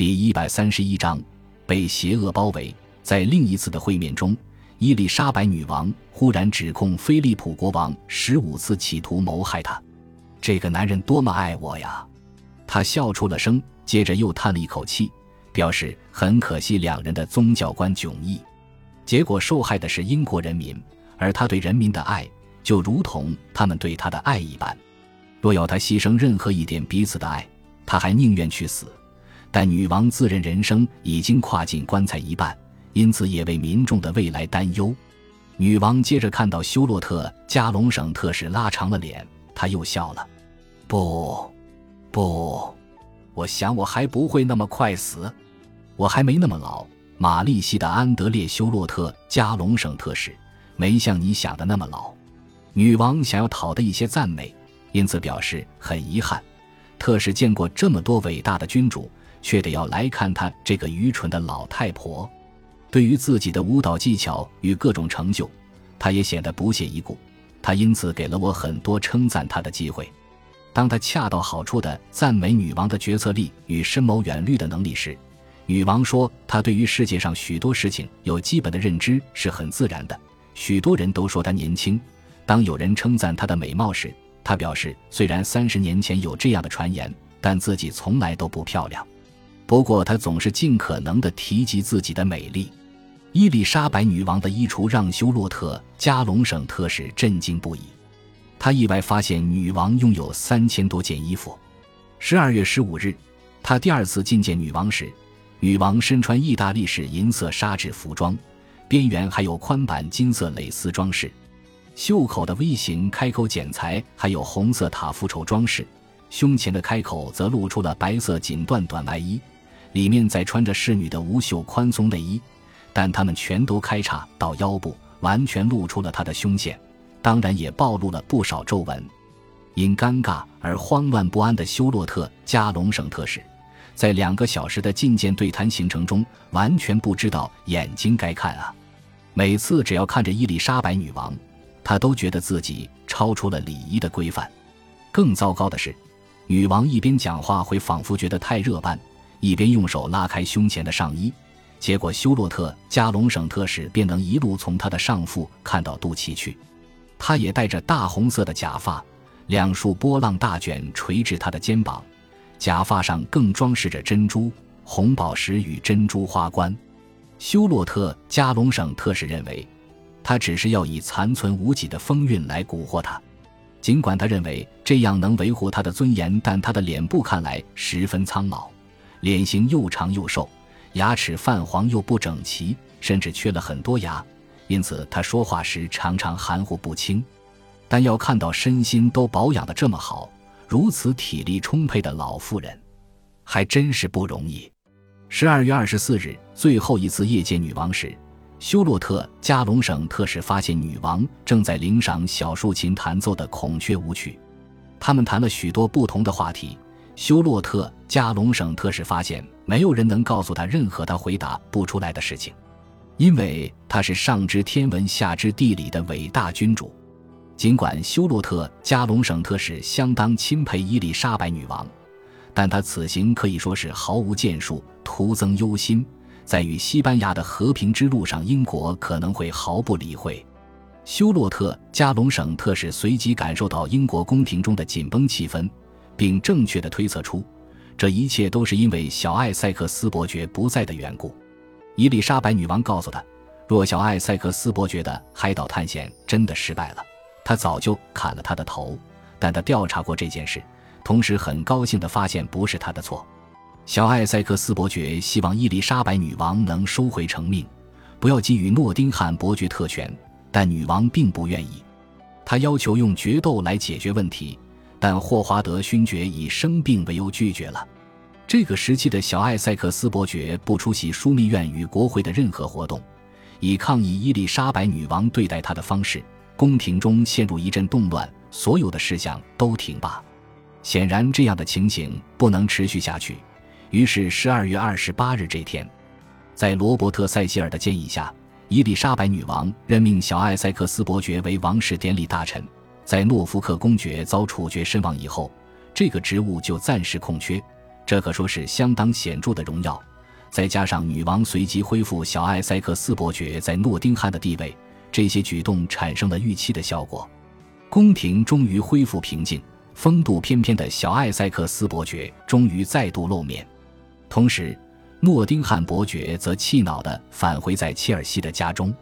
第一百三十一章被邪恶包围。在另一次的会面中，伊丽莎白女王忽然指控菲利普国王十五次企图谋害她。这个男人多么爱我呀！他笑出了声，接着又叹了一口气，表示很可惜两人的宗教观迥异。结果受害的是英国人民，而他对人民的爱就如同他们对他的爱一般。若要他牺牲任何一点彼此的爱，他还宁愿去死。但女王自认人生已经跨进棺材一半，因此也为民众的未来担忧。女王接着看到休洛特加隆省特使拉长了脸，她又笑了。不，不，我想我还不会那么快死，我还没那么老。玛丽西的安德烈休洛特加隆省特使没像你想的那么老。女王想要讨得一些赞美，因此表示很遗憾。特使见过这么多伟大的君主。却得要来看他这个愚蠢的老太婆。对于自己的舞蹈技巧与各种成就，他也显得不屑一顾。他因此给了我很多称赞他的机会。当他恰到好处地赞美女王的决策力与深谋远虑的能力时，女王说：“她对于世界上许多事情有基本的认知是很自然的。”许多人都说她年轻。当有人称赞她的美貌时，她表示：“虽然三十年前有这样的传言，但自己从来都不漂亮。”不过，他总是尽可能地提及自己的美丽。伊丽莎白女王的衣橱让休洛特加隆省特使震惊不已。他意外发现女王拥有三千多件衣服。十二月十五日，他第二次觐见女王时，女王身穿意大利式银色纱质服装，边缘还有宽版金色蕾丝装饰，袖口的 V 型开口剪裁还有红色塔夫绸装饰，胸前的开口则露出了白色锦缎短外衣。里面再穿着侍女的无袖宽松内衣，但她们全都开叉到腰部，完全露出了她的胸线，当然也暴露了不少皱纹。因尴尬而慌乱不安的休洛特加隆省特使，在两个小时的觐见对谈行程中，完全不知道眼睛该看啊！每次只要看着伊丽莎白女王，他都觉得自己超出了礼仪的规范。更糟糕的是，女王一边讲话会仿佛觉得太热般。一边用手拉开胸前的上衣，结果休洛特加隆省特使便能一路从他的上腹看到肚脐去。他也戴着大红色的假发，两束波浪大卷垂至他的肩膀，假发上更装饰着珍珠、红宝石与珍珠花冠。休洛特加隆省特使认为，他只是要以残存无几的风韵来蛊惑他，尽管他认为这样能维护他的尊严，但他的脸部看来十分苍老。脸型又长又瘦，牙齿泛黄又不整齐，甚至缺了很多牙，因此他说话时常常含糊不清。但要看到身心都保养的这么好，如此体力充沛的老妇人，还真是不容易。十二月二十四日，最后一次夜见女王时，休洛特加隆省特使发现女王正在领赏小竖琴弹奏的孔雀舞曲，他们谈了许多不同的话题。休洛特加隆省特使发现，没有人能告诉他任何他回答不出来的事情，因为他是上知天文下知地理的伟大君主。尽管休洛特加隆省特使相当钦佩伊丽莎白女王，但他此行可以说是毫无建树，徒增忧心。在与西班牙的和平之路上，英国可能会毫不理会。休洛特加隆省特使随即感受到英国宫廷中的紧绷气氛。并正确的推测出，这一切都是因为小艾塞克斯伯爵不在的缘故。伊丽莎白女王告诉他，若小艾塞克斯伯爵的海岛探险真的失败了，他早就砍了他的头。但他调查过这件事，同时很高兴地发现不是他的错。小艾塞克斯伯爵希望伊丽莎白女王能收回成命，不要给予诺丁汉伯爵特权，但女王并不愿意。他要求用决斗来解决问题。但霍华德勋爵以生病为由拒绝了。这个时期的小艾塞克斯伯爵不出席枢密院与国会的任何活动，以抗议伊丽莎白女王对待他的方式。宫廷中陷入一阵动乱，所有的事项都停罢。显然，这样的情形不能持续下去。于是，十二月二十八日这天，在罗伯特·塞西尔的建议下，伊丽莎白女王任命小艾塞克斯伯爵为王室典礼大臣。在诺福克公爵遭处决身亡以后，这个职务就暂时空缺。这可说是相当显著的荣耀。再加上女王随即恢复小艾塞克斯伯爵在诺丁汉的地位，这些举动产生了预期的效果。宫廷终于恢复平静，风度翩翩的小艾塞克斯伯爵终于再度露面。同时，诺丁汉伯爵则气恼地返回在切尔西的家中。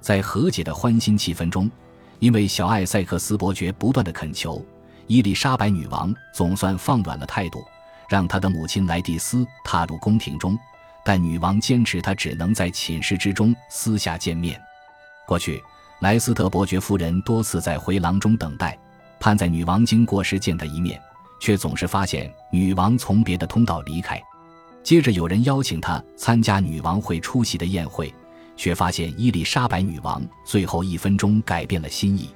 在和解的欢欣气氛中，因为小艾塞克斯伯爵不断的恳求，伊丽莎白女王总算放软了态度，让她的母亲莱蒂斯踏入宫廷中。但女王坚持，她只能在寝室之中私下见面。过去。莱斯特伯爵夫人多次在回廊中等待，盼在女王经过时见她一面，却总是发现女王从别的通道离开。接着有人邀请她参加女王会出席的宴会，却发现伊丽莎白女王最后一分钟改变了心意。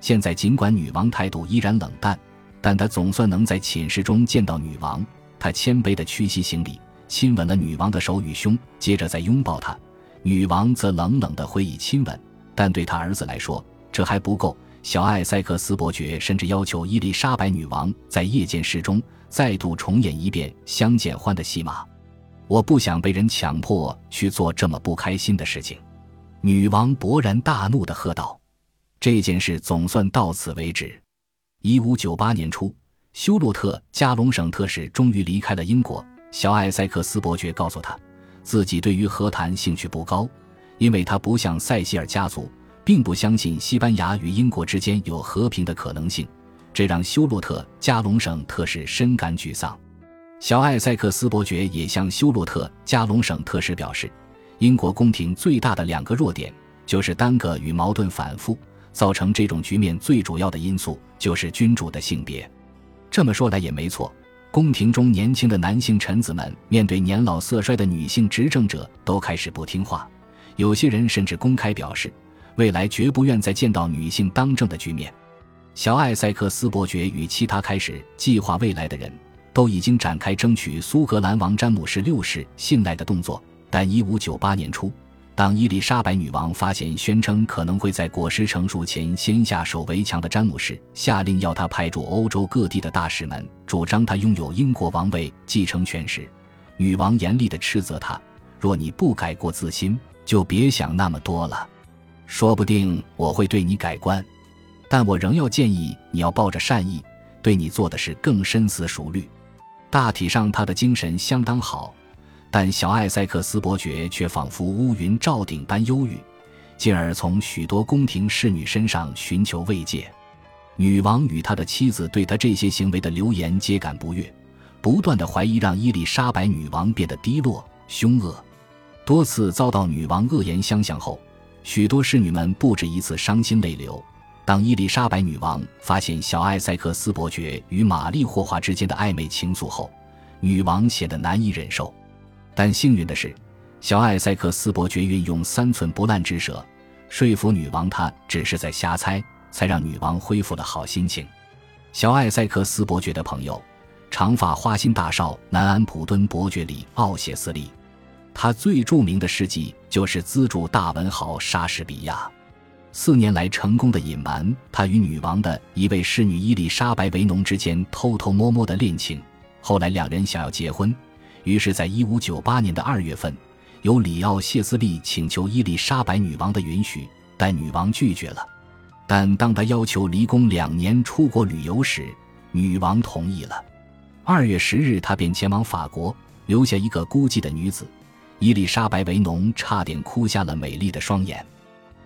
现在尽管女王态度依然冷淡，但她总算能在寝室中见到女王。她谦卑地屈膝行礼，亲吻了女王的手与胸，接着再拥抱她。女王则冷冷地回以亲吻。但对他儿子来说，这还不够。小艾塞克斯伯爵甚至要求伊丽莎白女王在夜间室中再度重演一遍相见欢的戏码。我不想被人强迫去做这么不开心的事情。女王勃然大怒地喝道：“这件事总算到此为止。”一五九八年初，休洛特加隆省特使终于离开了英国。小艾塞克斯伯爵告诉他，自己对于和谈兴趣不高。因为他不像塞西尔家族，并不相信西班牙与英国之间有和平的可能性，这让休洛特加隆省特使深感沮丧。小艾塞克斯伯爵也向休洛特加隆省特使表示，英国宫廷最大的两个弱点就是单个与矛盾反复，造成这种局面最主要的因素就是君主的性别。这么说来也没错，宫廷中年轻的男性臣子们面对年老色衰的女性执政者，都开始不听话。有些人甚至公开表示，未来绝不愿再见到女性当政的局面。小艾塞克斯伯爵与其他开始计划未来的人都已经展开争取苏格兰王詹姆士六世信赖的动作。但1598年初，当伊丽莎白女王发现宣称可能会在果实成熟前先下手为强的詹姆士，下令要他派驻欧洲各地的大使们主张他拥有英国王位继承权时，女王严厉地斥责他：“若你不改过自新。”就别想那么多了，说不定我会对你改观，但我仍要建议你要抱着善意，对你做的事更深思熟虑。大体上，他的精神相当好，但小艾塞克斯伯爵却仿佛乌云罩顶般忧郁，进而从许多宫廷侍女身上寻求慰藉。女王与他的妻子对他这些行为的流言皆感不悦，不断的怀疑让伊丽莎白女王变得低落凶恶。多次遭到女王恶言相向后，许多侍女们不止一次伤心泪流。当伊丽莎白女王发现小艾塞克斯伯爵与玛丽霍华之间的暧昧情愫后，女王显得难以忍受。但幸运的是，小艾塞克斯伯爵运用三寸不烂之舌，说服女王他只是在瞎猜，才让女王恢复了好心情。小艾塞克斯伯爵的朋友，长发花心大少南安普敦伯爵里奥谢斯利。他最著名的事迹就是资助大文豪莎士比亚，四年来成功的隐瞒他与女王的一位侍女伊丽莎白维农之间偷偷摸摸的恋情。后来两人想要结婚，于是，在一五九八年的二月份，由里奥谢斯利请求伊丽莎白女王的允许，但女王拒绝了。但当他要求离宫两年出国旅游时，女王同意了。二月十日，他便前往法国，留下一个孤寂的女子。伊丽莎白·维农差点哭瞎了美丽的双眼。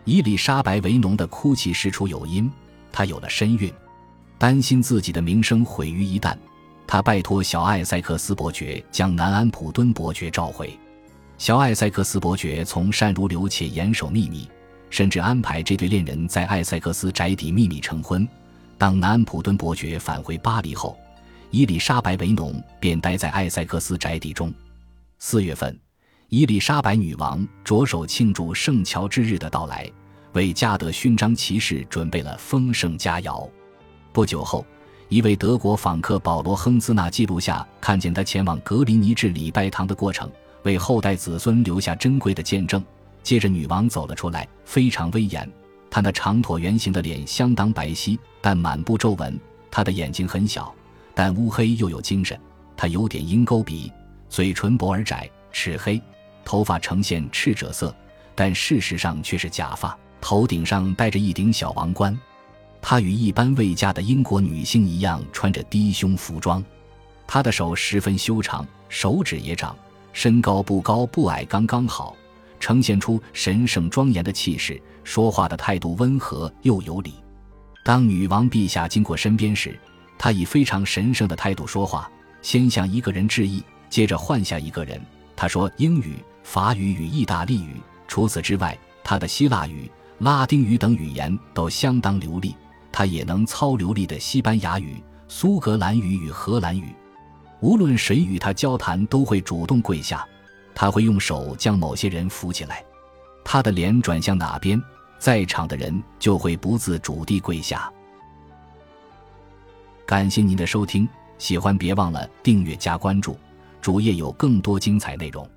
伊丽莎白·维农的哭泣事出有因，她有了身孕，担心自己的名声毁于一旦，她拜托小艾塞克斯伯爵将南安普敦伯爵召回。小艾塞克斯伯爵从善如流且严守秘密，甚至安排这对恋人在艾塞克斯宅邸秘密成婚。当南安普敦伯爵返回巴黎后，伊丽莎白·维农便待在艾塞克斯宅邸中。四月份。伊丽莎白女王着手庆祝圣乔治日的到来，为加德勋章骑士准备了丰盛佳肴。不久后，一位德国访客保罗·亨兹纳记录下看见他前往格林尼治礼拜堂的过程，为后代子孙留下珍贵的见证。接着，女王走了出来，非常威严。她那长椭圆形的脸相当白皙，但满布皱纹。她的眼睛很小，但乌黑又有精神。她有点鹰钩鼻，嘴唇薄而窄，齿黑，头发呈现赤赭色，但事实上却是假发，头顶上戴着一顶小王冠。她与一般未嫁的英国女性一样，穿着低胸服装。她的手十分修长，手指也长，身高不高不矮，刚刚好，呈现出神圣庄严的气势。说话的态度温和又有礼。当女王陛下经过身边时，她以非常神圣的态度说话，先向一个人致意，接着换下一个人。她说英语、法语与意大利语，除此之外，他的希腊语、拉丁语等语言都相当流利。他也能操流利的西班牙语、苏格兰语与荷兰语。无论谁与他交谈，都会主动跪下。他会用手将某些人扶起来。他的脸转向哪边？在场的人就会不自主地跪下。感谢您的收听，喜欢别忘了订阅加关注，主页有更多精彩内容。